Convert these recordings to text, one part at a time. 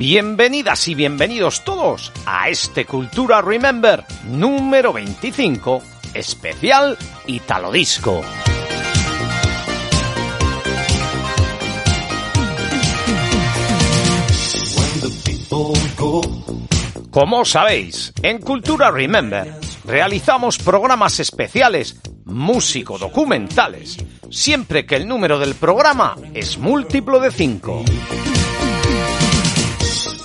Bienvenidas y bienvenidos todos a este Cultura Remember número 25, especial Italo Disco. Como sabéis, en Cultura Remember realizamos programas especiales músico-documentales, siempre que el número del programa es múltiplo de 5.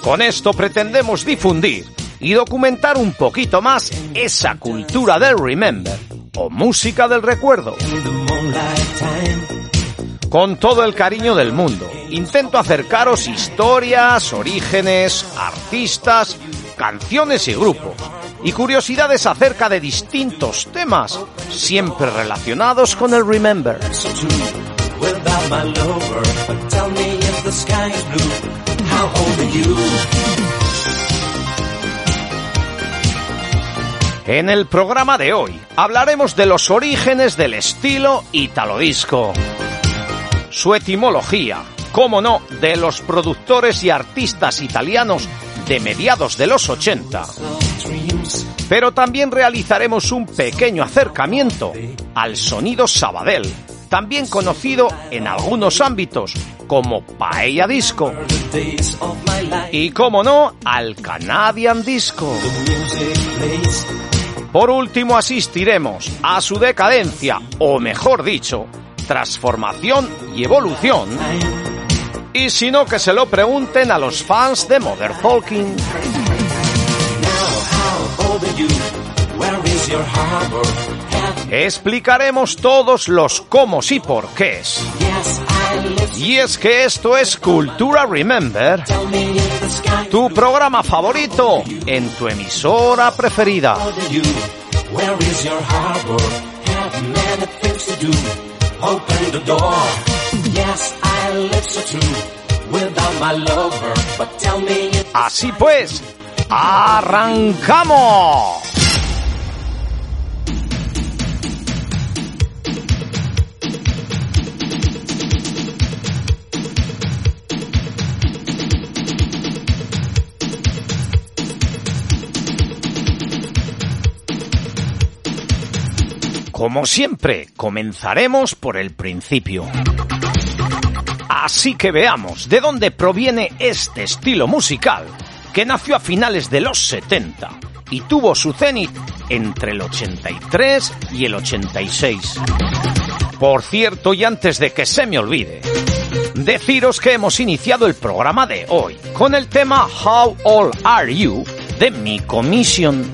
Con esto pretendemos difundir y documentar un poquito más esa cultura del remember o música del recuerdo. Con todo el cariño del mundo, intento acercaros historias, orígenes, artistas, canciones y grupos, y curiosidades acerca de distintos temas, siempre relacionados con el remember. En el programa de hoy hablaremos de los orígenes del estilo italo disco, su etimología, cómo no, de los productores y artistas italianos de mediados de los 80. Pero también realizaremos un pequeño acercamiento al sonido Sabadell, también conocido en algunos ámbitos como Paella Disco. Y como no, al Canadian Disco. Por último asistiremos a su decadencia, o mejor dicho, transformación y evolución. Y si no, que se lo pregunten a los fans de Modern Talking. Explicaremos todos los cómo y por qué. Y es que esto es Cultura Remember, tu programa favorito en tu emisora preferida. Así pues, ¡arrancamos! Como siempre, comenzaremos por el principio. Así que veamos de dónde proviene este estilo musical que nació a finales de los 70 y tuvo su cenit entre el 83 y el 86. Por cierto, y antes de que se me olvide, deciros que hemos iniciado el programa de hoy con el tema How Old Are You de Mi Commission.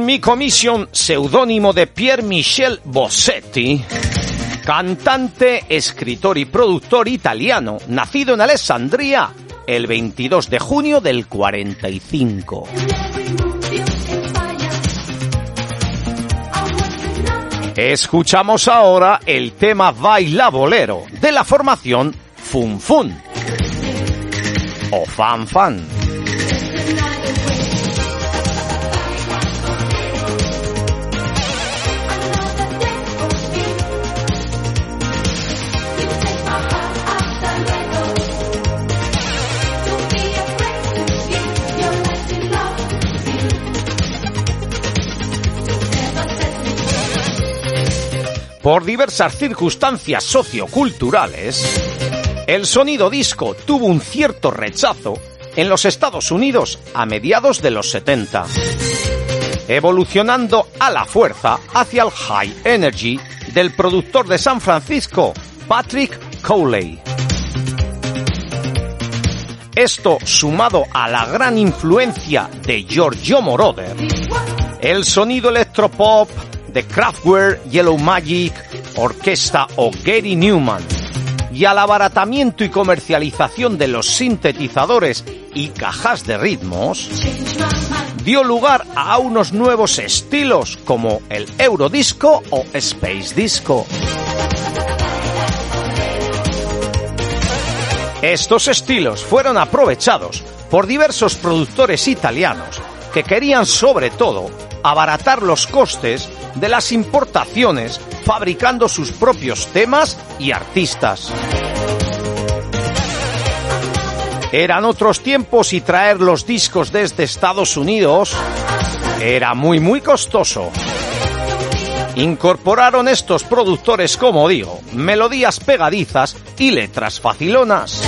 Mi Commission seudónimo de Pierre Michel Bossetti, cantante, escritor y productor italiano, nacido en Alessandria el 22 de junio del 45. Escuchamos ahora el tema Baila Bolero de la formación Fun Fun o Fan Fan. Por diversas circunstancias socioculturales, el sonido disco tuvo un cierto rechazo en los Estados Unidos a mediados de los 70, evolucionando a la fuerza hacia el high energy del productor de San Francisco, Patrick Cowley. Esto sumado a la gran influencia de Giorgio Moroder, el sonido electropop de Kraftwerk, Yellow Magic, Orquesta o Gary Newman, y al abaratamiento y comercialización de los sintetizadores y cajas de ritmos, dio lugar a unos nuevos estilos como el Eurodisco o Space Disco. Estos estilos fueron aprovechados por diversos productores italianos que querían sobre todo abaratar los costes de las importaciones fabricando sus propios temas y artistas. Eran otros tiempos y traer los discos desde Estados Unidos era muy muy costoso. Incorporaron estos productores, como digo, melodías pegadizas y letras facilonas.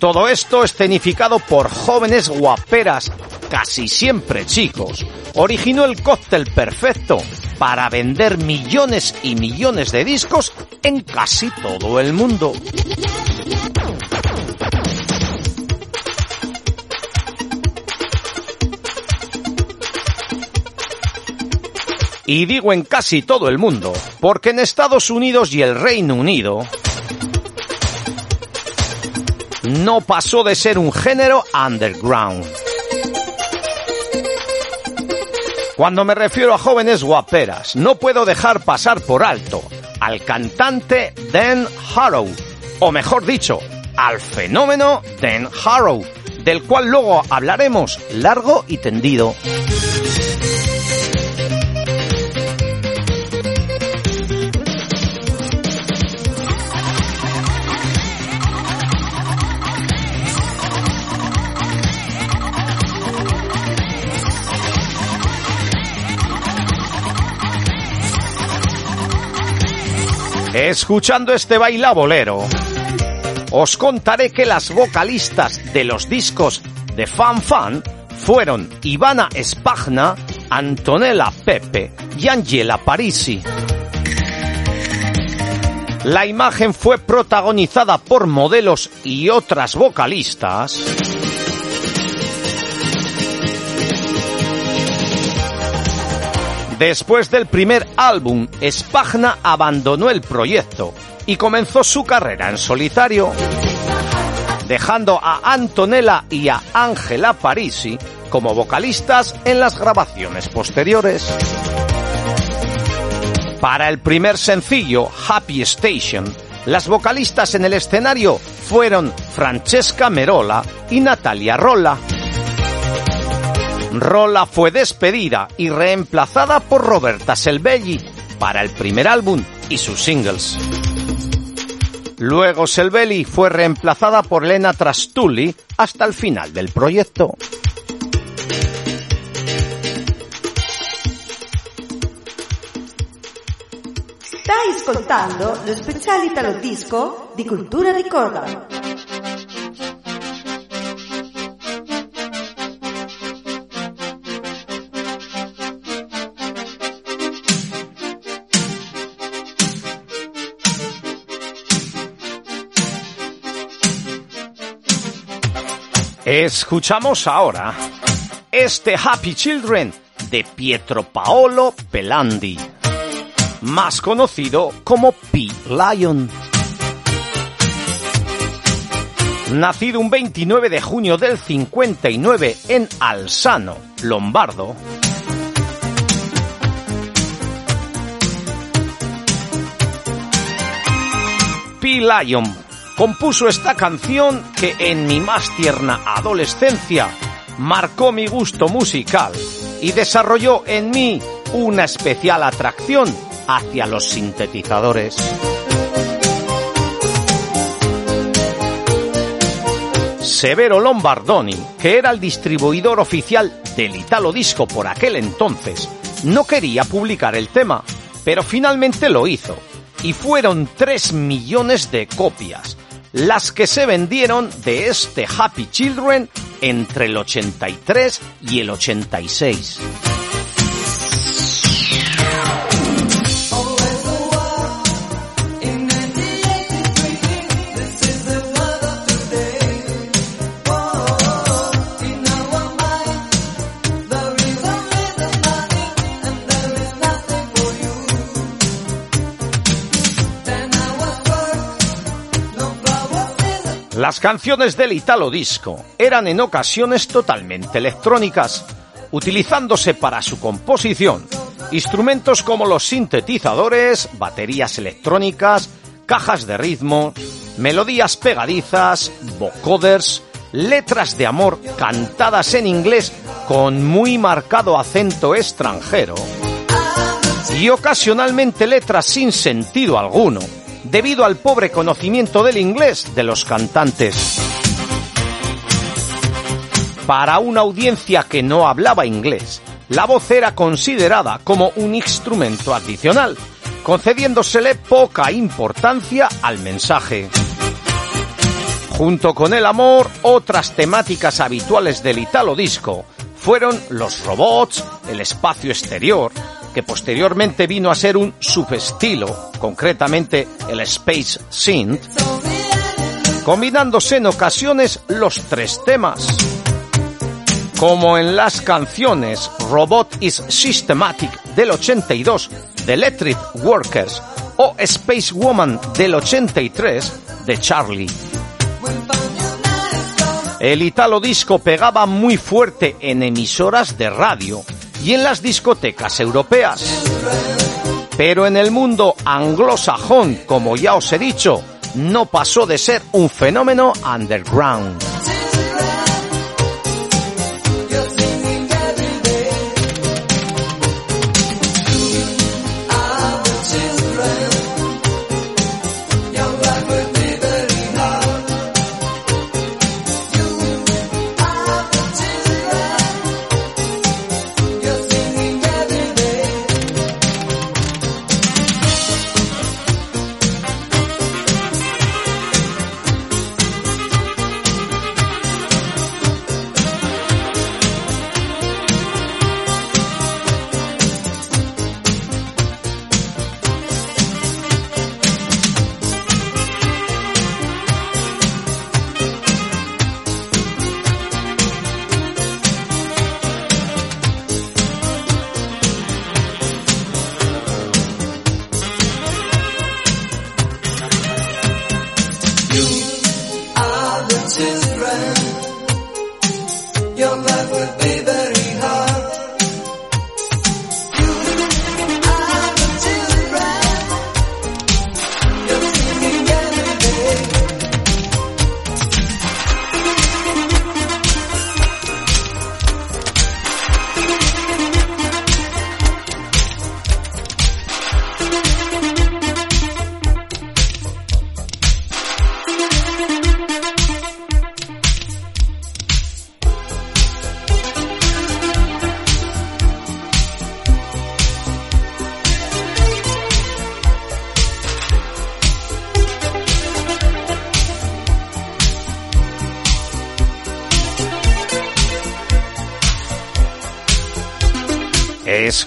Todo esto escenificado por jóvenes guaperas, casi siempre chicos, originó el cóctel perfecto para vender millones y millones de discos en casi todo el mundo. Y digo en casi todo el mundo, porque en Estados Unidos y el Reino Unido no pasó de ser un género underground. Cuando me refiero a jóvenes guaperas, no puedo dejar pasar por alto al cantante Dan Harrow, o mejor dicho, al fenómeno Dan Harrow, del cual luego hablaremos largo y tendido. Escuchando este bailabolero, os contaré que las vocalistas de los discos de Fan Fan fueron Ivana Spagna, Antonella Pepe y Angela Parisi. La imagen fue protagonizada por modelos y otras vocalistas Después del primer álbum, Spagna abandonó el proyecto y comenzó su carrera en solitario, dejando a Antonella y a Angela Parisi como vocalistas en las grabaciones posteriores. Para el primer sencillo, Happy Station, las vocalistas en el escenario fueron Francesca Merola y Natalia Rolla. Rolla fue despedida y reemplazada por Roberta Selbelli para el primer álbum y sus singles. Luego Selbelli fue reemplazada por Lena Trastulli hasta el final del proyecto. Stai ascoltando lo speciale Italo Disco di Cultura Ricorda. Escuchamos ahora este Happy Children de Pietro Paolo Pelandi, más conocido como P. Lion. Nacido un 29 de junio del 59 en Alsano, Lombardo, P. Lion compuso esta canción que en mi más tierna adolescencia marcó mi gusto musical y desarrolló en mí una especial atracción hacia los sintetizadores. Severo Lombardoni, que era el distribuidor oficial del Italo Disco por aquel entonces, no quería publicar el tema, pero finalmente lo hizo, y fueron 3 millones de copias, las que se vendieron de este Happy Children entre el 83 y el 86. Las canciones del Italo Disco eran en ocasiones totalmente electrónicas, utilizándose para su composición. Instrumentos como los sintetizadores, baterías electrónicas, cajas de ritmo, melodías pegadizas, vocoders, letras de amor cantadas en inglés con muy marcado acento extranjero y ocasionalmente letras sin sentido alguno debido al pobre conocimiento del inglés de los cantantes. Para una audiencia que no hablaba inglés, la voz era considerada como un instrumento adicional, concediéndosele poca importancia al mensaje. Junto con el amor, otras temáticas habituales del Italo Disco fueron los robots, el espacio exterior, que posteriormente vino a ser un subestilo, concretamente el Space Synth, combinándose en ocasiones los tres temas, como en las canciones Robot is Systematic del 82 de Electric Workers o Space Woman del 83 de Charlie. El italo disco pegaba muy fuerte en emisoras de radio y en las discotecas europeas. Pero en el mundo anglosajón, como ya os he dicho, no pasó de ser un fenómeno underground.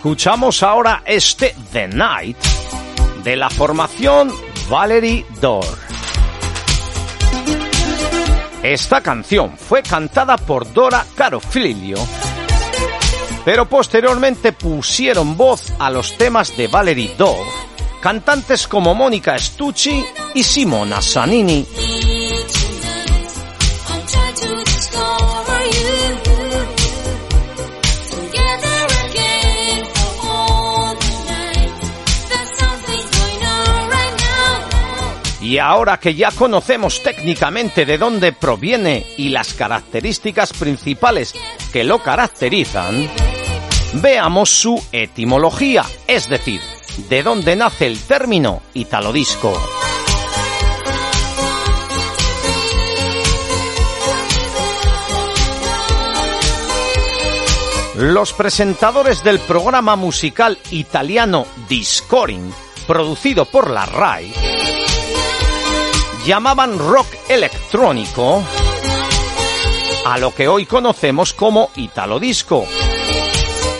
Escuchamos ahora este The Night de la formación Valerie Dor. Esta canción fue cantada por Dora Carofilio, pero posteriormente pusieron voz a los temas de Valerie Dor, cantantes como Mónica Stucci y Simona Sanini. Y ahora que ya conocemos técnicamente de dónde proviene y las características principales que lo caracterizan, veamos su etimología, es decir, de dónde nace el término italodisco. Los presentadores del programa musical italiano Discoring, producido por la RAI, llamaban rock electrónico a lo que hoy conocemos como Italo Disco.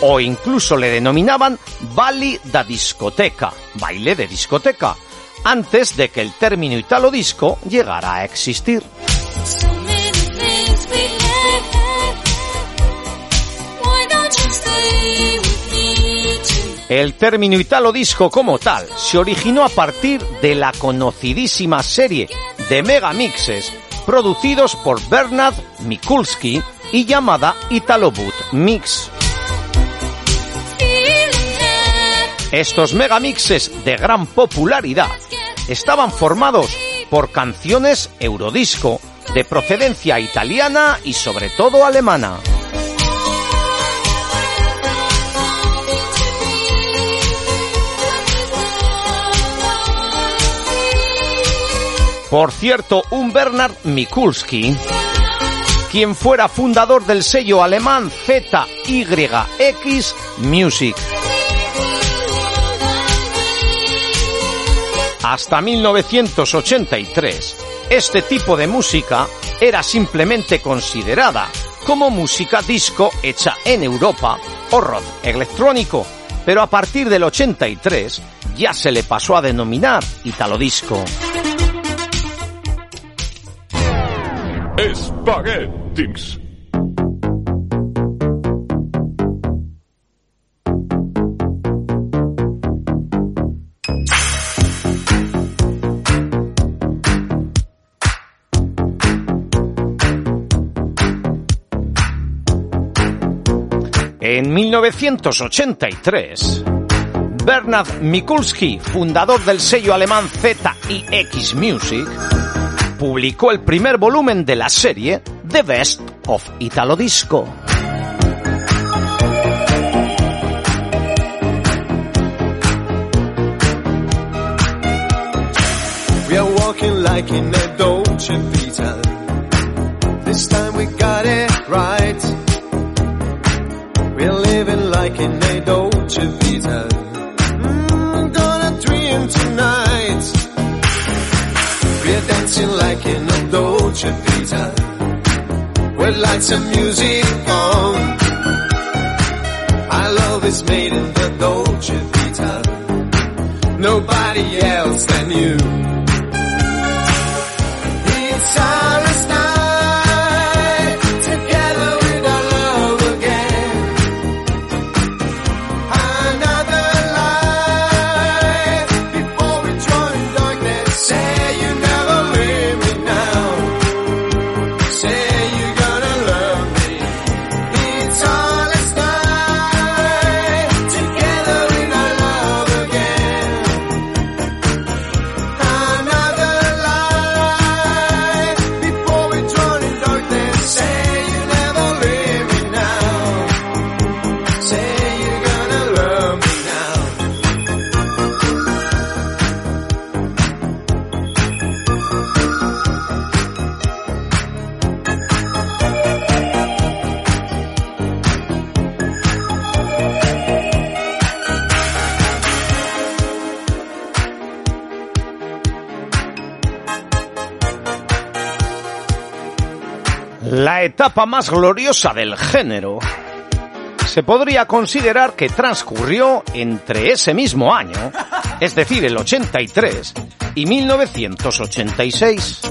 O incluso le denominaban Balli da discoteca, baile de discoteca, antes de que el término Italo Disco llegara a existir. El término Italo Disco como tal se originó a partir de la conocidísima serie de megamixes producidos por Bernard Mikulski y llamada Italo Boot Mix. Estos megamixes de gran popularidad estaban formados por canciones eurodisco de procedencia italiana y sobre todo alemana. Por cierto, un Bernard Mikulski, quien fuera fundador del sello alemán ZYX Music. Hasta 1983, este tipo de música era simplemente considerada como música disco hecha en Europa o rock electrónico, pero a partir del 83 ya se le pasó a denominar Italo Disco. Spaghettix. En 1983, Bernard Mikulski, fundador del sello alemán ZX Music, publicó el primer volumen de la serie The Best of Italo Disco. We are walking like in a Dolce Vita. This time we got it right. We're living like in a Dolce Vita. Mm, gonna dream tonight. We're dancing like Dolce Vita. With lights and music on. Our love is made in the Dolce Vita. Nobody else than you. Etapa más gloriosa del género se podría considerar que transcurrió entre ese mismo año, es decir, el 83 y 1986.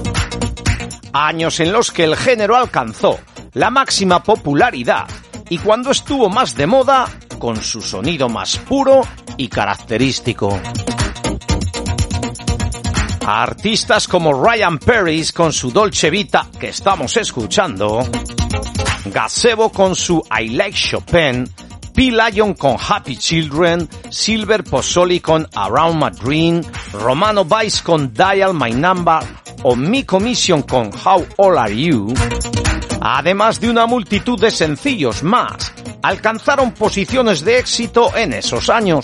Años en los que el género alcanzó la máxima popularidad y cuando estuvo más de moda con su sonido más puro y característico. Artistas como Ryan Perry con su Dolce Vita que estamos escuchando, Gazebo con su I Like Chopin, P. Lion con Happy Children, Silver Pozzoli con Around My Dream, Romano Vice con Dial My Number o Mi Commission con How Old Are You, además de una multitud de sencillos más, alcanzaron posiciones de éxito en esos años.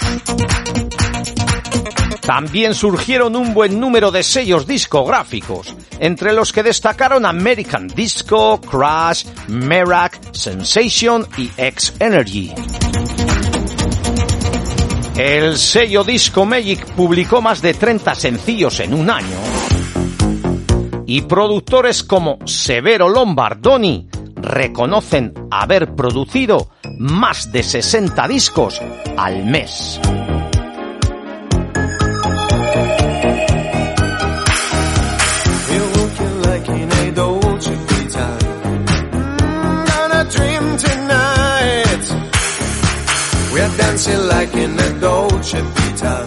También surgieron un buen número de sellos discográficos, entre los que destacaron American Disco, Crash, Merak, Sensation y X Energy. El sello Disco Magic publicó más de 30 sencillos en un año. y productores como Severo Lombardoni reconocen haber producido más de 60 discos al mes. Dancing like in a Dolce Vita.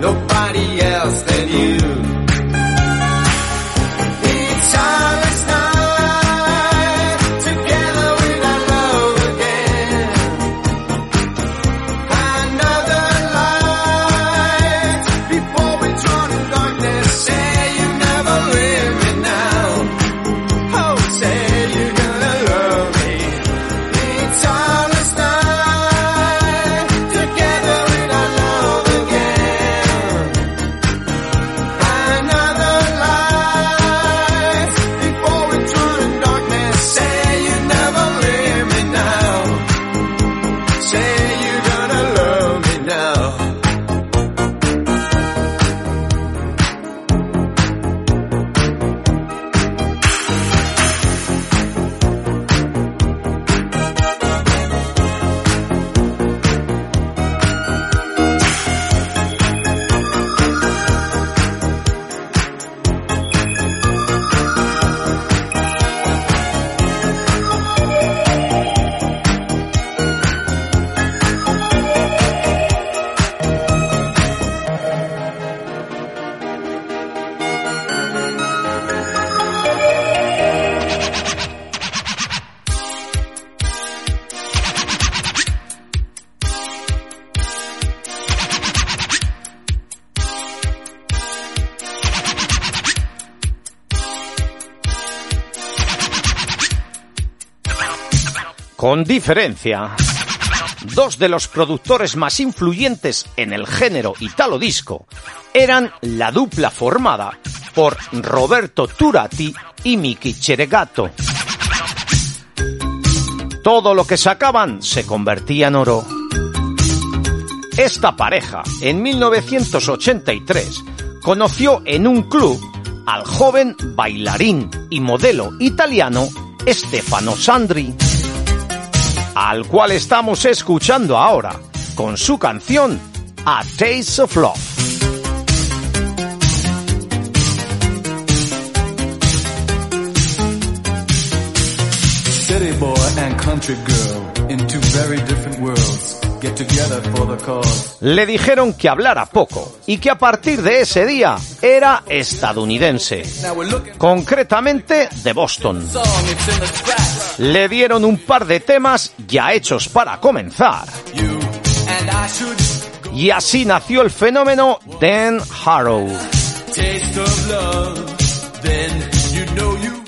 Nobody else than you. Con diferencia, dos de los productores más influyentes en el género italo disco eran la dupla formada por Roberto Turati y Miki Cheregato. Todo lo que sacaban se convertía en oro. Esta pareja, en 1983, conoció en un club al joven bailarín y modelo italiano Stefano Sandri, al cual estamos escuchando ahora con su canción A Taste of Love. City boy and country girl in two very different worlds get together for the cause. Le dijeron que hablara poco y que a partir de ese día era estadounidense, concretamente de Boston. Le dieron un par de temas ya hechos para comenzar y así nació el fenómeno Dan Harrow.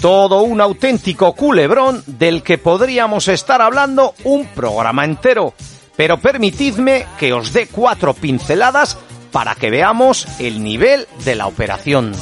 Todo un auténtico culebrón del que podríamos estar hablando un programa entero. Pero permitidme que os dé cuatro pinceladas para que veamos el nivel de la operación.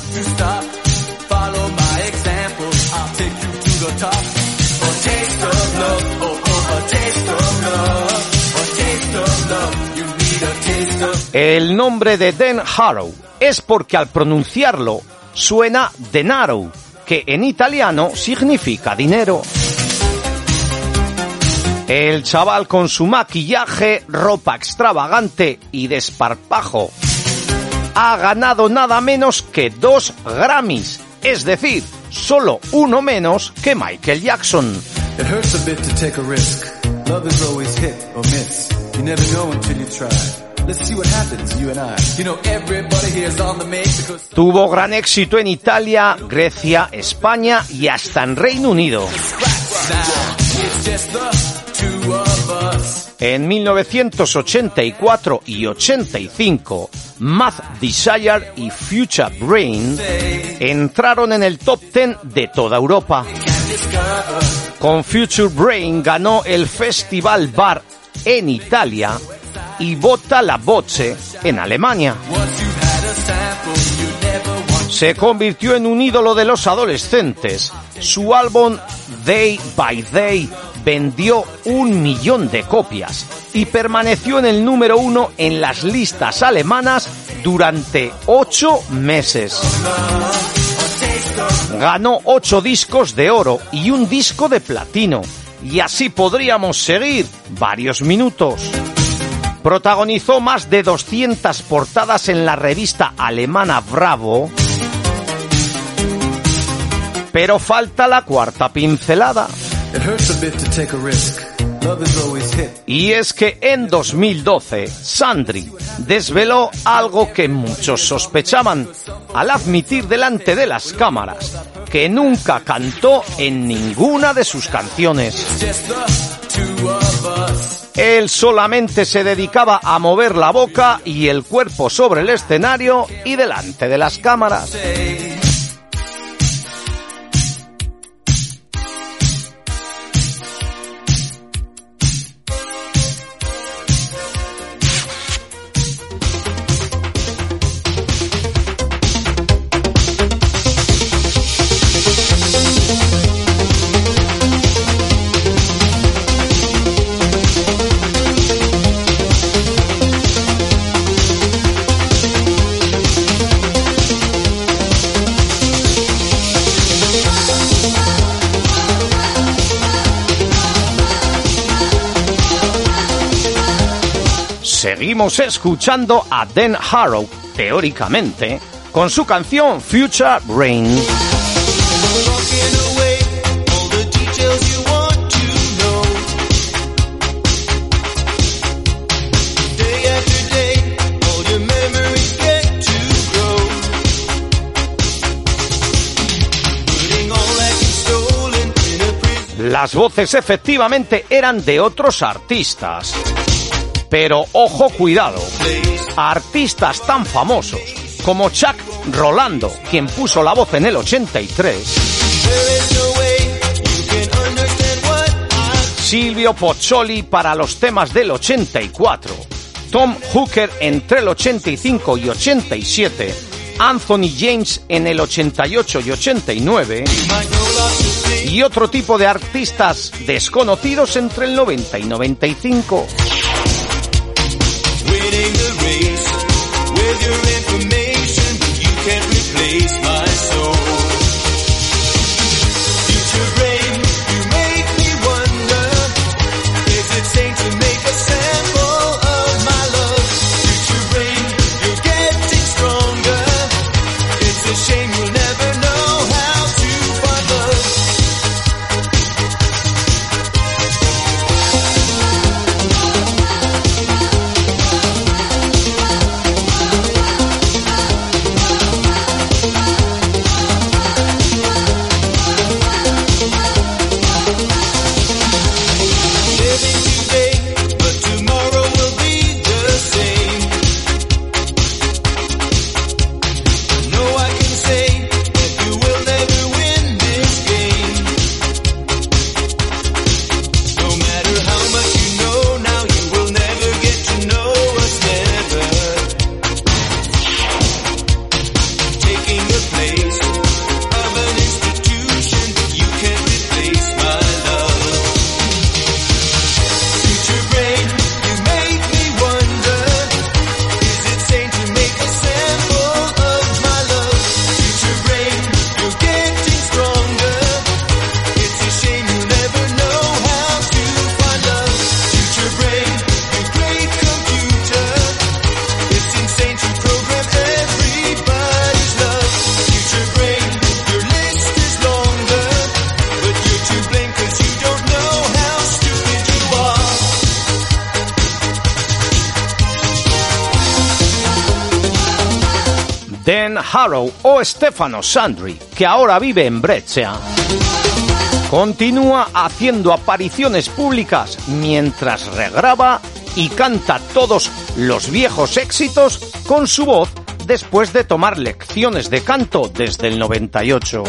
El nombre de Dan Harrow es porque al pronunciarlo suena denaro, que en italiano significa dinero. El chaval con su maquillaje, ropa extravagante y desparpajo ha ganado nada menos que dos Grammys, es decir, solo uno menos que Michael Jackson. It hurts a bit to take a risk. Love is always hit or miss. You never know until you try. Let's see what happens, you and I. You know, everybody Tuvo gran éxito en Italia, Grecia, España y hasta en Reino Unido. now En 1984 y 85, Math Desire y Future Brain entraron en el top 10 de toda Europa. Con Future Brain ganó el Festival Bar en Italia y Bota la Voce en Alemania. Se convirtió en un ídolo de los adolescentes. Su álbum Day by Day vendió un millón de copias y permaneció en el número uno en las listas alemanas durante ocho meses. Ganó ocho discos de oro y un disco de platino. Y así podríamos seguir varios minutos. Protagonizó más de 200 portadas en la revista alemana Bravo. Pero falta la cuarta pincelada. Y es que en 2012, Sandri desveló algo que muchos sospechaban al admitir delante de las cámaras que nunca cantó en ninguna de sus canciones. Él solamente se dedicaba a mover la boca y el cuerpo sobre el escenario y delante de las cámaras. Seguimos escuchando a Dan Harrow, teóricamente, con su canción Future Rain. Las voces efectivamente eran de otros artistas. Pero ojo cuidado, artistas tan famosos como Chuck Rolando, quien puso la voz en el 83, There is no way you can understand what I Silvio Pozzoli para los temas del 84, Tom Hooker entre el 85 y 87, Anthony James en el 88 y 89, might know lots of things. y otro tipo de artistas desconocidos entre el 90 y 95. Your information, but you can't replace my Stefano Sandri, que ahora vive en Brescia, continúa haciendo apariciones públicas mientras regraba y canta todos los viejos éxitos con su voz después de tomar lecciones de canto desde el 98.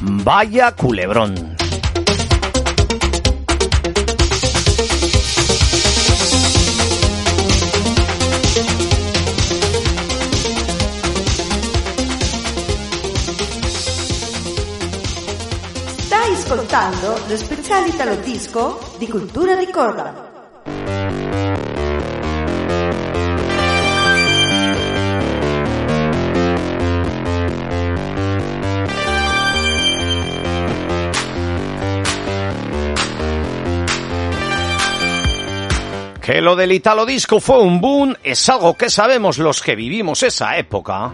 Vaya culebrón. ascoltando lo speciale italo disco di Cultura di Cordoba. Que lo del italo disco fue un boom es algo que sabemos los que vivimos esa época.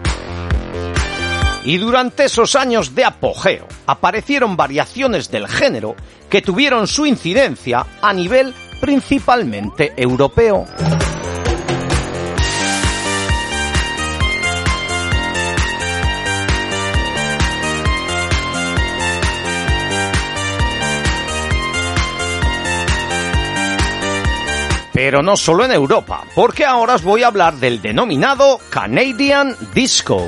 Y durante esos años de apogeo aparecieron variaciones del género que tuvieron su incidencia a nivel principalmente europeo. Pero no solo en Europa, porque ahora os voy a hablar del denominado Canadian Disco.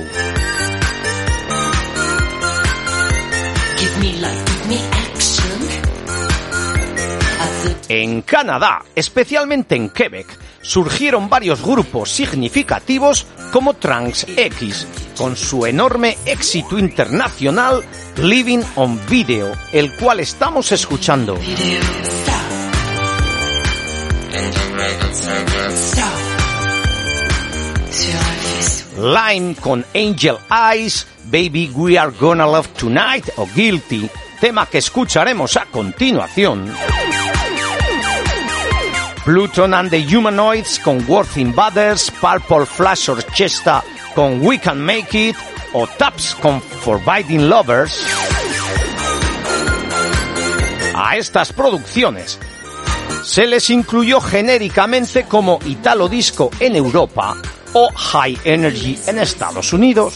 En Canadá, especialmente en Quebec, surgieron varios grupos significativos como Trans X, con su enorme éxito internacional Living on Video, el cual estamos escuchando. Lime con Angel Eyes, Baby We Are Gonna Love Tonight o Guilty, tema que escucharemos a continuación. Pluton and the Humanoids con Worth Invaders, Purple Flash Orchestra con We Can Make It o Taps con Forbidden Lovers. A estas producciones se les incluyó genéricamente como Italo Disco en Europa o High Energy en Estados Unidos.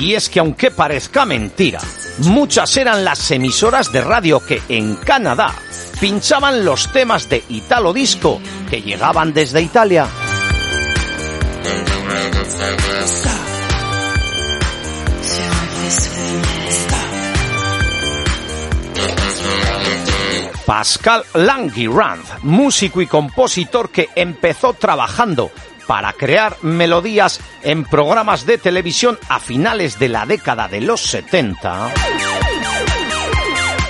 Y es que aunque parezca mentira, muchas eran las emisoras de radio que en Canadá pinchaban los temas de Italo Disco que llegaban desde Italia. Pascal Languirand, músico y compositor que empezó trabajando para crear melodías en programas de televisión a finales de la década de los 70,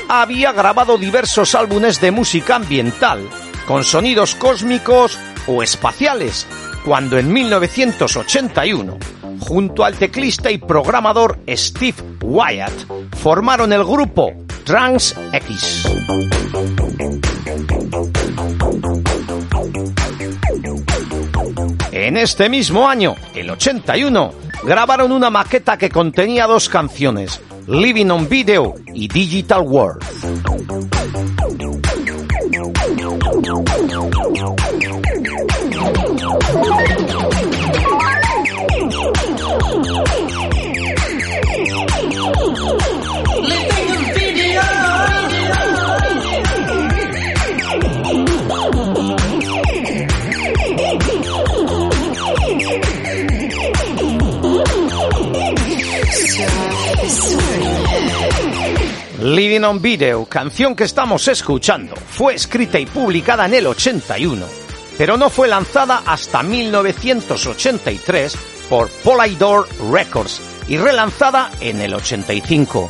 había grabado diversos álbumes de música ambiental, con sonidos cósmicos o espaciales, cuando en 1981, junto al teclista y programador Steve Wyatt, formaron el grupo Trans X. En este mismo año, el 81, grabaron una maqueta que contenía dos canciones, Living on Video y Digital World. Living on Video, canción que estamos escuchando, fue escrita y publicada en el 81, pero no fue lanzada hasta 1983 por Polydor Records y relanzada en el 85.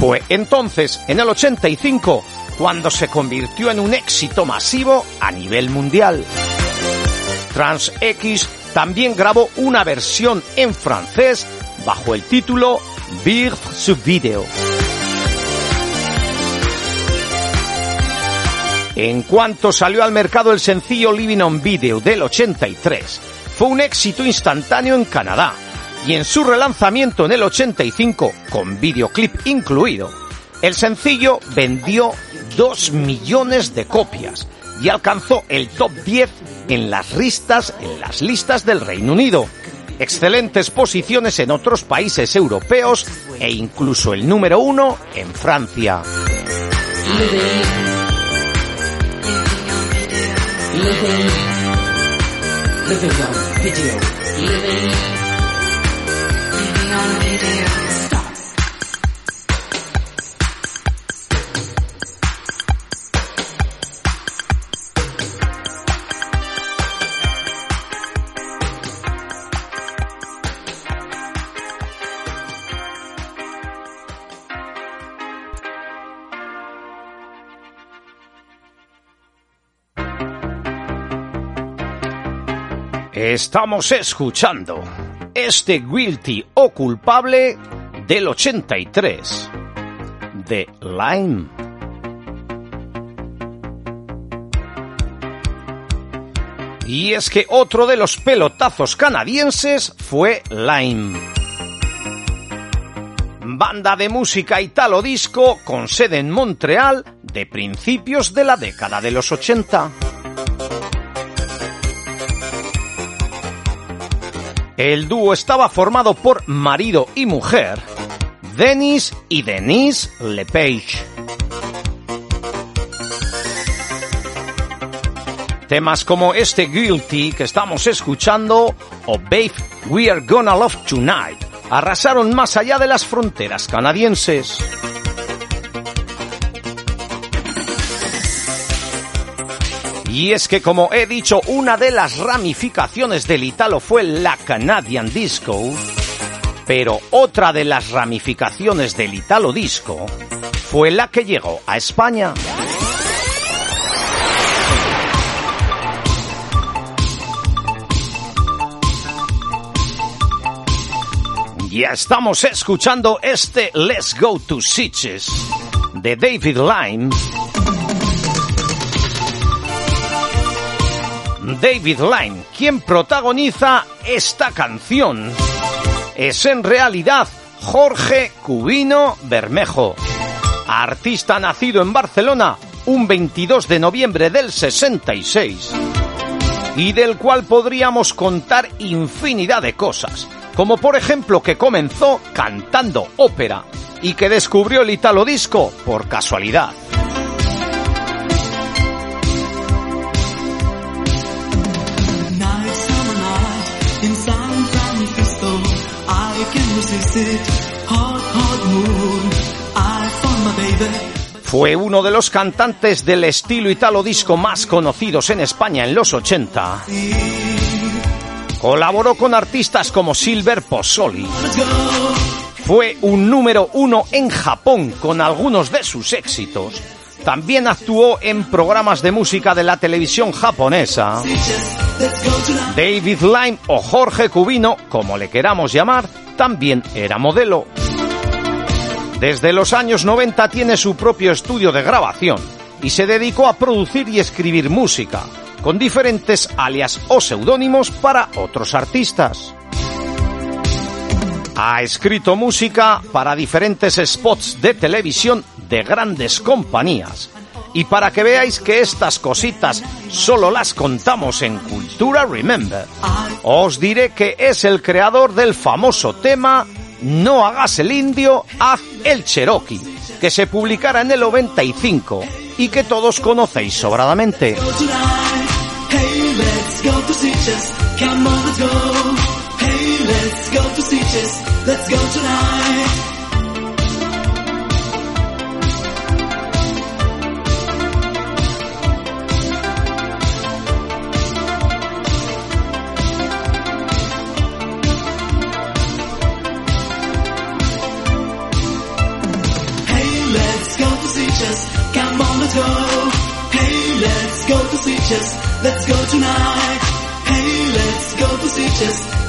Fue entonces, en el 85, cuando se convirtió en un éxito masivo a nivel mundial. Trans X también grabó una versión en francés bajo el título Big Video. En cuanto salió al mercado el sencillo Living on Video del 83, fue un éxito instantáneo en Canadá y en su relanzamiento en el 85, con videoclip incluido, el sencillo vendió 2 millones de copias y alcanzó el top 10 en las listas, en las listas del Reino Unido, excelentes posiciones en otros países europeos e incluso el número uno en Francia. Living, living on video. Living, living on video. Estamos escuchando este guilty o culpable del 83 de Lime. Y es que otro de los pelotazos canadienses fue Lime. Banda de música italo disco con sede en Montreal de principios de la década de los 80. El dúo estaba formado por marido y mujer, Denis y Denise Lepage. Temas como este Guilty que estamos escuchando o Babe, We Are Gonna Love Tonight arrasaron más allá de las fronteras canadienses. Y es que como he dicho, una de las ramificaciones del Italo fue la Canadian Disco, pero otra de las ramificaciones del Italo Disco fue la que llegó a España. Ya estamos escuchando este Let's Go to Sitges de David Lyme. David Lyme, quien protagoniza esta canción, es en realidad Jorge Cubino Bermejo, artista nacido en Barcelona un 22 de noviembre del 66 y del cual podríamos contar infinidad de cosas, como por ejemplo que comenzó cantando ópera y que descubrió el italo disco por casualidad. Fue uno de los cantantes del estilo italo disco más conocidos en España en los 80. Colaboró con artistas como Silver Pozzoli. Fue un número uno en Japón con algunos de sus éxitos. También actuó en programas de música de la televisión japonesa. David Lyme o Jorge Cubino, como le queramos llamar, también era modelo. Desde los años 90 tiene su propio estudio de grabación y se dedicó a producir y escribir música, con diferentes alias o seudónimos para otros artistas. Ha escrito música para diferentes spots de televisión de grandes compañías. Y para que veáis que estas cositas solo las contamos en Cultura Remember, os diré que es el creador del famoso tema No hagas el indio, haz el Cherokee, que se publicara en el 95 y que todos conocéis sobradamente. Let's go tonight. Hey, let's go.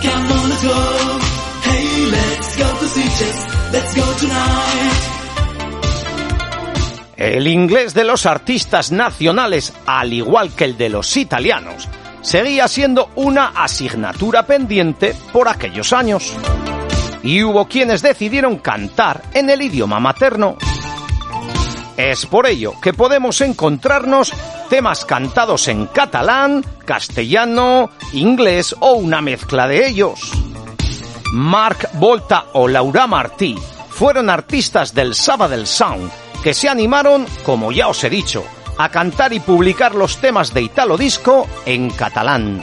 Come on, go. Hey, let's go. Let's go tonight. El inglés de los artistas nacionales, al igual que el de los italianos, seguía siendo una asignatura pendiente por aquellos años. Y hubo quienes decidieron cantar en el idioma materno. Es por ello que podemos encontrarnos temas cantados en catalán, castellano, inglés o una mezcla de ellos. Marc Volta o Laura Martí fueron artistas del Saba del Sound que se animaron, como ya os he dicho, a cantar y publicar los temas de Italo Disco en catalán.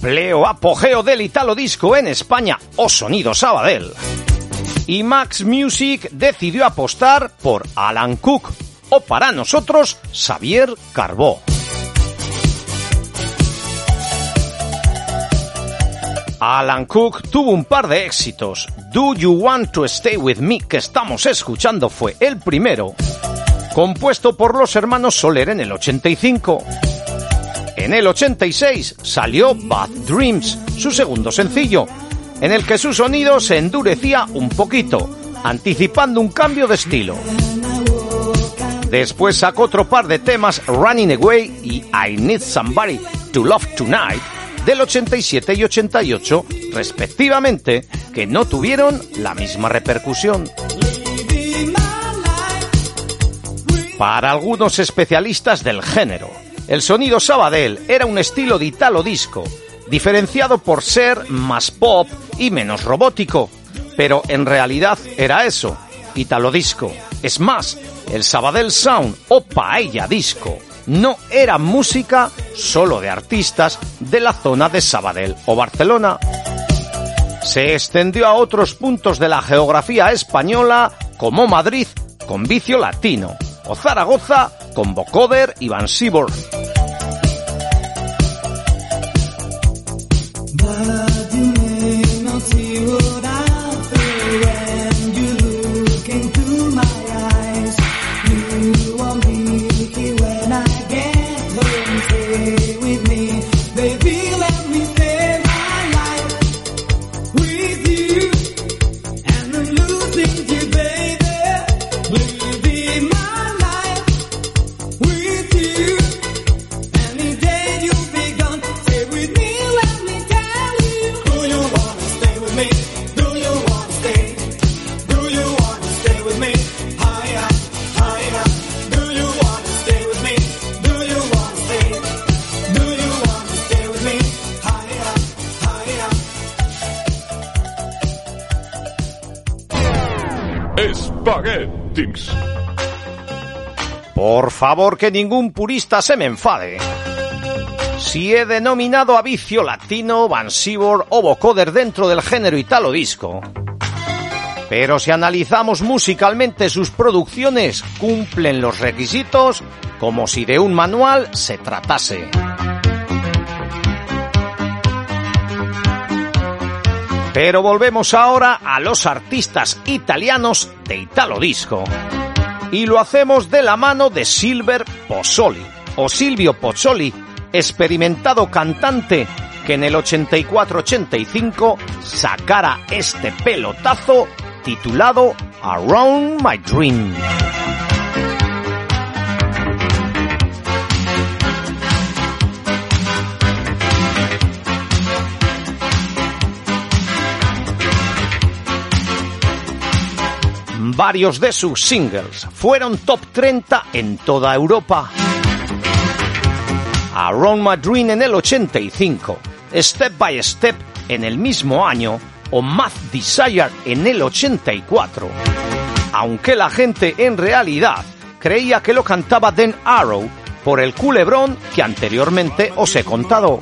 Pleo apogeo del Italo Disco en España o Sonido Sabadell. Y Max Music decidió apostar por Alan Cook o para nosotros Xavier Carbó. Alan Cook tuvo un par de éxitos. Do You Want to Stay With Me, que estamos escuchando, fue el primero, compuesto por los hermanos Soler en el 85. En el 86 salió Bad Dreams, su segundo sencillo, en el que su sonido se endurecía un poquito, anticipando un cambio de estilo. Después sacó otro par de temas, Running Away y I Need Somebody to Love Tonight, del 87 y 88, respectivamente, que no tuvieron la misma repercusión. Para algunos especialistas del género, el sonido Sabadell era un estilo de italo disco, diferenciado por ser más pop y menos robótico, pero en realidad era eso, italo disco. Es más, el Sabadell Sound o Paella Disco no era música solo de artistas de la zona de Sabadell o Barcelona. Se extendió a otros puntos de la geografía española como Madrid con Vicio Latino o Zaragoza con Vocoder y Van Sibor. Favor, que ningún purista se me enfade. Si he denominado a vicio latino, Van Sibor o vocoder dentro del género italo disco. Pero si analizamos musicalmente sus producciones, cumplen los requisitos como si de un manual se tratase. Pero volvemos ahora a los artistas italianos de Italo Disco. Y lo hacemos de la mano de Silver Pozzoli, o Silvio Pozzoli, experimentado cantante que en el 84-85 sacara este pelotazo titulado Around My Dream. Varios de sus singles fueron top 30 en toda Europa. Around My Dream en el 85, Step by Step en el mismo año o Math Desire en el 84. Aunque la gente en realidad creía que lo cantaba Dan Arrow por el culebrón que anteriormente os he contado.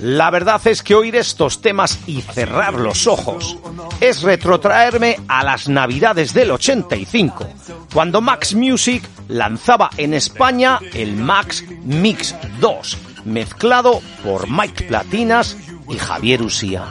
La verdad es que oír estos temas y cerrar los ojos es retrotraerme a las navidades del 85, cuando Max Music lanzaba en España el Max Mix 2, mezclado por Mike Platinas y Javier Usía.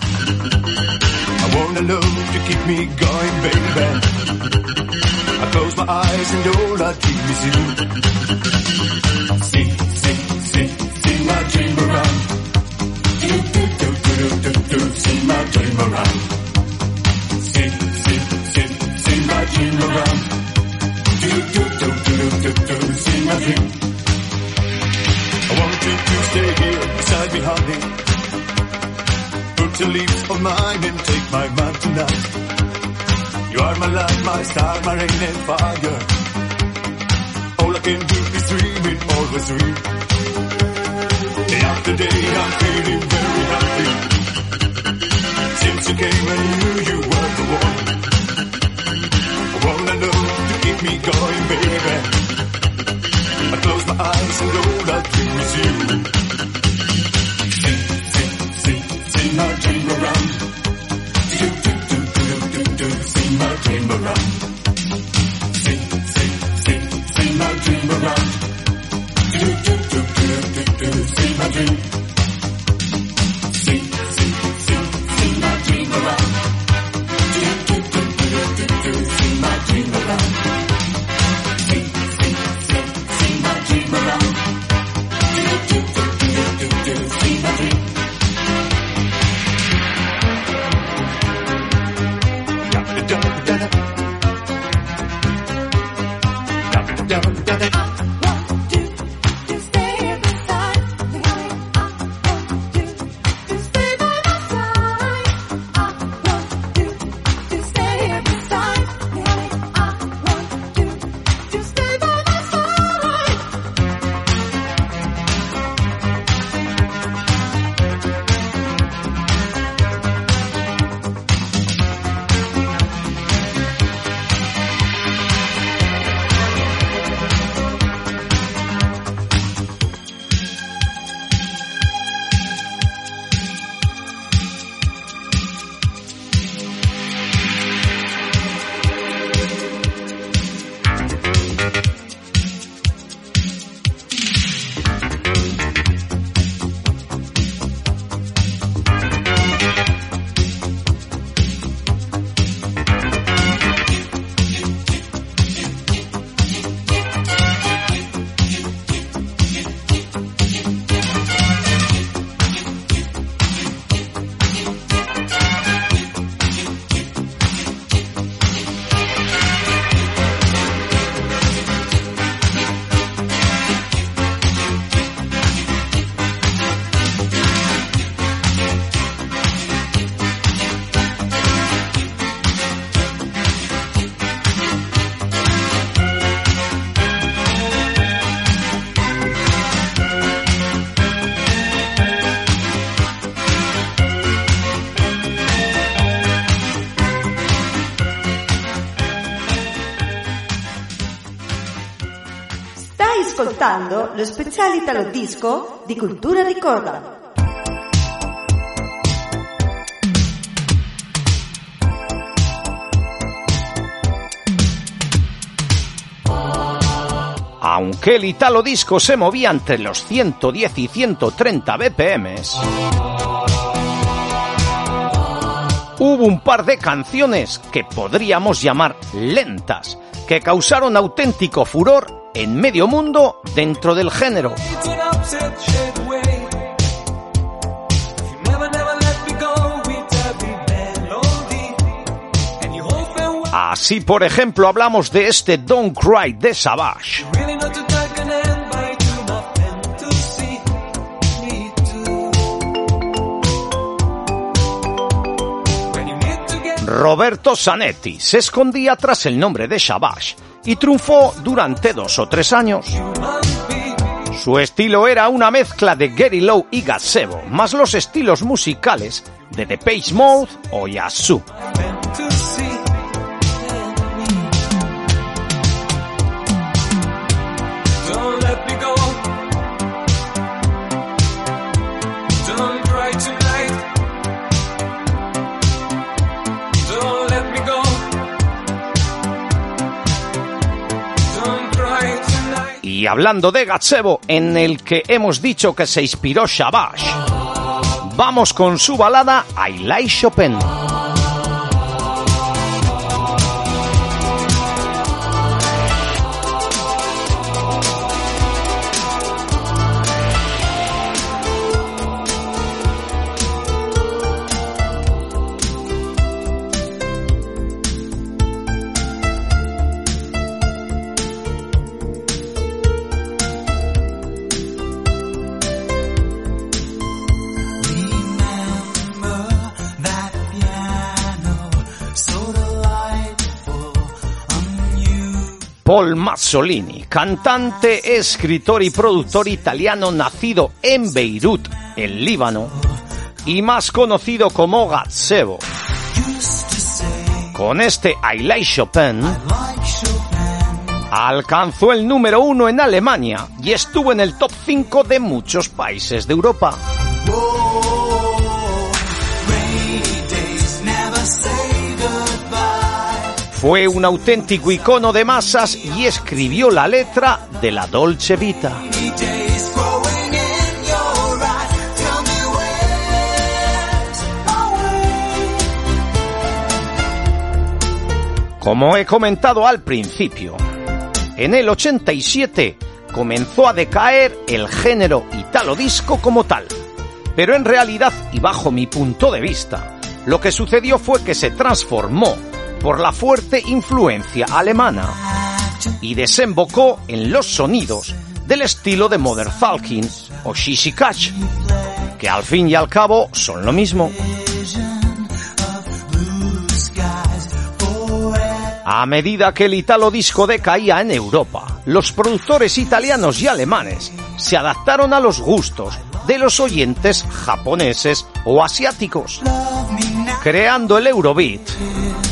Always dream. Day after day, I'm feeling very happy. Since you came, I knew you were the one. One I know to keep me going, baby. I close my eyes and all I dream is you. Lo speciale Italo Disco di Cultura Ricorda. Aunque el Italo Disco se movía entre los 110 y 130 BPMs, hubo un par de canciones que podríamos llamar lentas, que causaron auténtico furor en medio mundo dentro del género. Así, por ejemplo, hablamos de este Don't Cry de Savage. Roberto Zanetti se escondía tras el nombre de Savage y triunfó durante dos o tres años. Su estilo era una mezcla de Gary Lowe y Gazebo, más los estilos musicales de Depeche Mode o Yazoo. Y hablando de Gazebo, en el que hemos dicho que se inspiró Shabash, vamos con su balada I Like Chopin. Paul Mazzolini, cantante, escritor y productor italiano nacido en Beirut, en Líbano, y más conocido como Gazebo. Con este I Like Chopin, alcanzó el número uno en Alemania y estuvo en el top 5 de muchos países de Europa. Fue un auténtico icono de masas y escribió la letra de la Dolce Vita. Como he comentado al principio, en el 87 comenzó a decaer el género italo disco como tal. Pero en realidad, y bajo mi punto de vista, lo que sucedió fue que se transformó por la fuerte influencia alemana y desembocó en los sonidos del estilo de Modern Talking o Shishi que al fin y al cabo son lo mismo. A medida que el italo disco decaía en Europa, los productores italianos y alemanes se adaptaron a los gustos de los oyentes japoneses o asiáticos, creando el Eurobeat.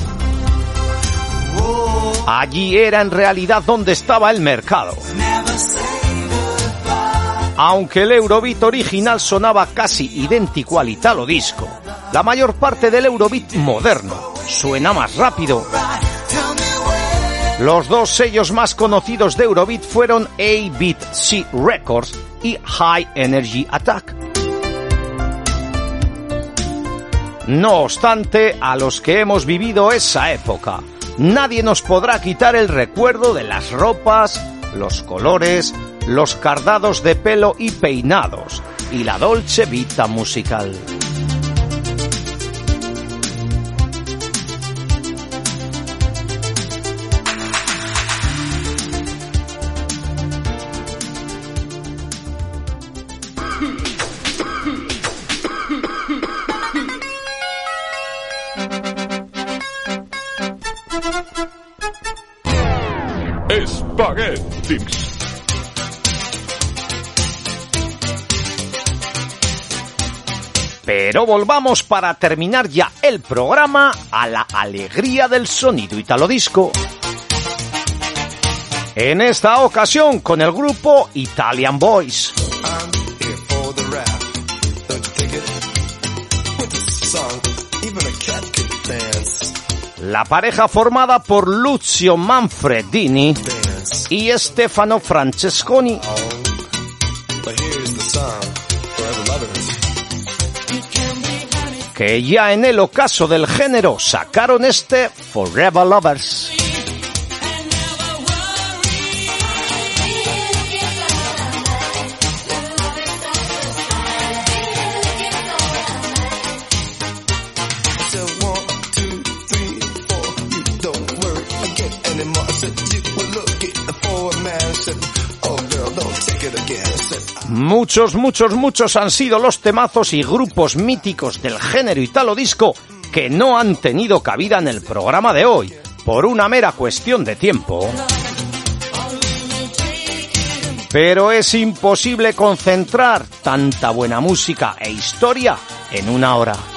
Allí era en realidad donde estaba el mercado. Aunque el Eurobeat original sonaba casi idéntico al italo disco, la mayor parte del Eurobeat moderno suena más rápido los dos sellos más conocidos de Eurobeat fueron A-Beat C Records y High Energy Attack. No obstante, a los que hemos vivido esa época, nadie nos podrá quitar el recuerdo de las ropas, los colores, los cardados de pelo y peinados, y la dolce vita musical. Pero volvamos para terminar ya el programa a la alegría del sonido italo disco. En esta ocasión con el grupo Italian Boys. La pareja formada por Lucio Manfredini y Stefano Francesconi. Que ya en el ocaso del género sacaron este Forever Lovers. Muchos, muchos, muchos han sido los temazos y grupos míticos del género italo disco que no han tenido cabida en el programa de hoy, por una mera cuestión de tiempo. Pero es imposible concentrar tanta buena música e historia en una hora.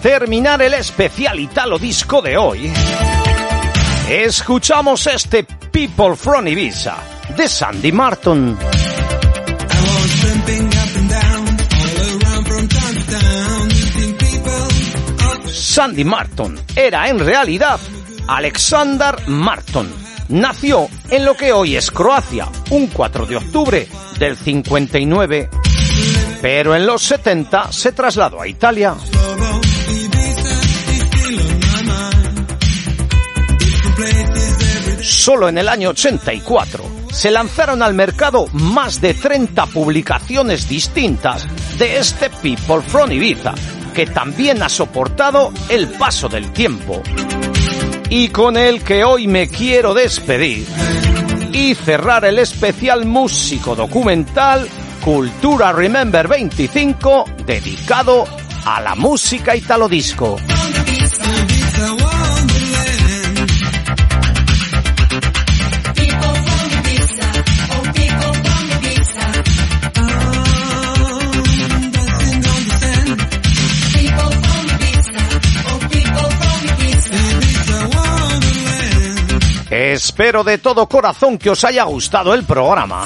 Terminar el especial Italo Disco de hoy, escuchamos este People from Ibiza de Sandy Martin. Sandy Martin era en realidad Alexander Martin. Nació en lo que hoy es Croacia, un 4 de octubre del 59, pero en los 70 se trasladó a Italia. Solo en el año 84 se lanzaron al mercado más de 30 publicaciones distintas de este People from Ibiza, que también ha soportado el paso del tiempo. Y con el que hoy me quiero despedir y cerrar el especial músico documental Cultura Remember 25 dedicado a la música italo disco. Espero de todo corazón que os haya gustado el programa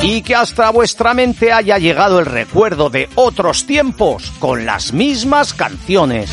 y que hasta vuestra mente haya llegado el recuerdo de otros tiempos con las mismas canciones.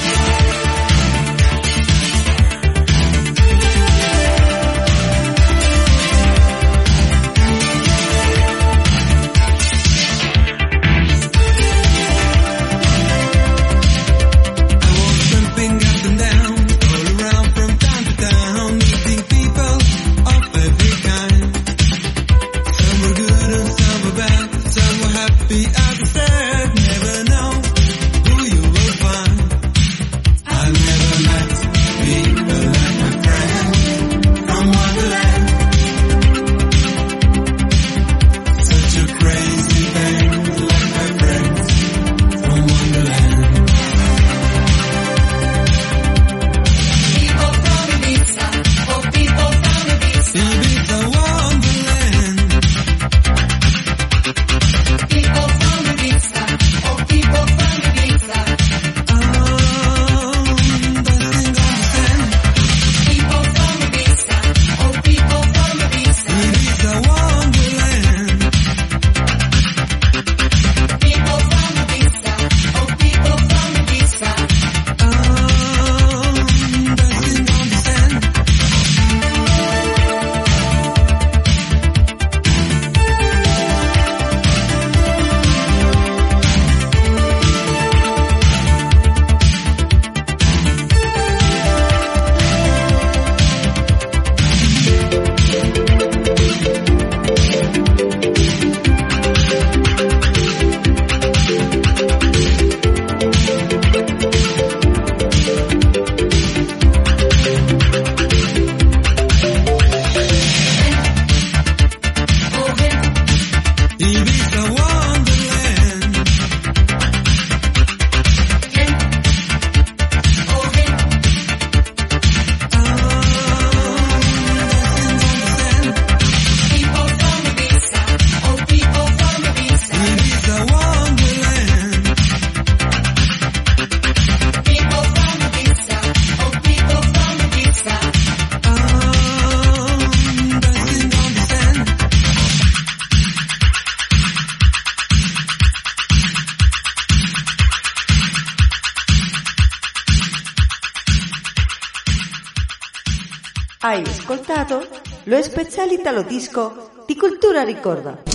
Lo speciale italo disco di Cultura Ricorda.